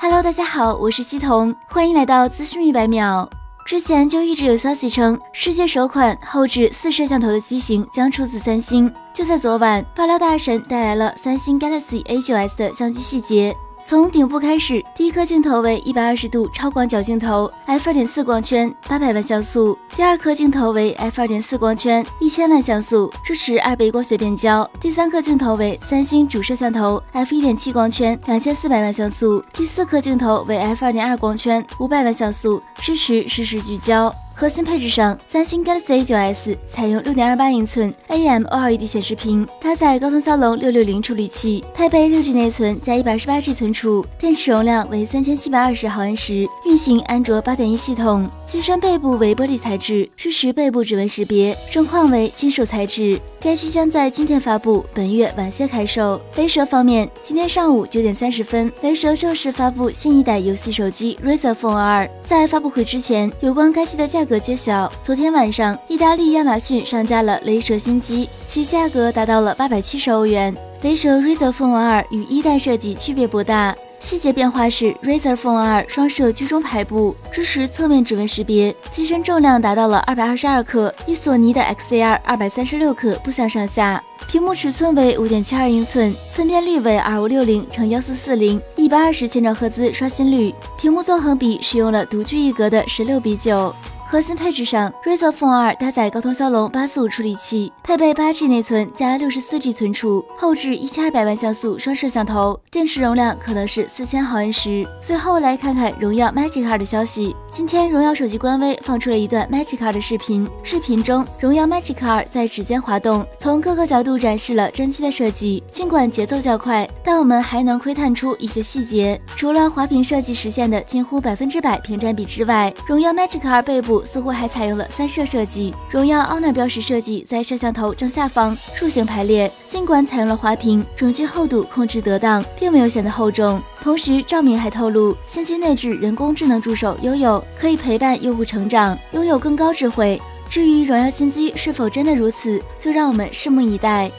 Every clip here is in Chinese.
Hello，大家好，我是西彤，欢迎来到资讯一百秒。之前就一直有消息称，世界首款后置四摄像头的机型将出自三星。就在昨晚，爆料大神带来了三星 Galaxy A9s 的相机细节。从顶部开始，第一颗镜头为一百二十度超广角镜头，f 二点四光圈，八百万像素；第二颗镜头为 f 二点四光圈，一千万像素，支持二倍光学变焦；第三颗镜头为三星主摄像头，f 一点七光圈，两千四百万像素；第四颗镜头为 f 二点二光圈，五百万像素，支持实时聚焦。核心配置上，三星 Galaxy A9s 采用六点二八英寸 AMOLED 显示屏，搭载高通骁龙六六零处理器，配备六 G 内存加一百二十八 G 存储，电池容量为三千七百二十毫安时，运行安卓八点一系统。机身背部为玻璃材质，支持背部指纹识别，中框为金属材质。该机将在今天发布，本月晚些开售。雷蛇方面，今天上午九点三十分，雷蛇正式发布新一代游戏手机 Razer Phone 2。在发布会之前，有关该机的价揭晓。昨天晚上，意大利亚马逊上架了雷蛇新机，其价格达到了八百七十欧元。雷蛇 Razer Phone 2与一代设计区别不大。细节变化是，Razer Phone 2双摄居中排布，支持侧面指纹识别，机身重量达到了二百二十二克，与索尼的 XZR 二百三十六克不相上下。屏幕尺寸为五点七二英寸，分辨率为二五六零乘幺四四零，一百二十千兆赫兹刷新率。屏幕纵横比使用了独具一格的十六比九。核心配置上，Razer Phone 2搭载高通骁龙八四五处理器，配备八 G 内存加六十四 G 存储，后置一千二百万像素双摄像头，电池容量可能是四千毫安时。最后来看看荣耀 Magic 2的消息，今天荣耀手机官微放出了一段 Magic 2的视频，视频中荣耀 Magic 2在指尖滑动，从各个角度展示了真机的设计。尽管节奏较快，但我们还能窥探出一些细节。除了滑屏设计实现的近乎百分之百屏占比之外，荣耀 Magic 2背部。似乎还采用了三摄设计，荣耀 Honor 标识设计在摄像头正下方竖形排列。尽管采用了滑屏，整机厚度控制得当，并没有显得厚重。同时，赵敏还透露，新机内置人工智能助手悠悠，可以陪伴用户成长，拥有更高智慧。至于荣耀新机是否真的如此，就让我们拭目以待。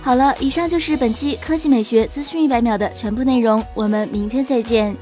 好了，以上就是本期科技美学资讯一百秒的全部内容，我们明天再见。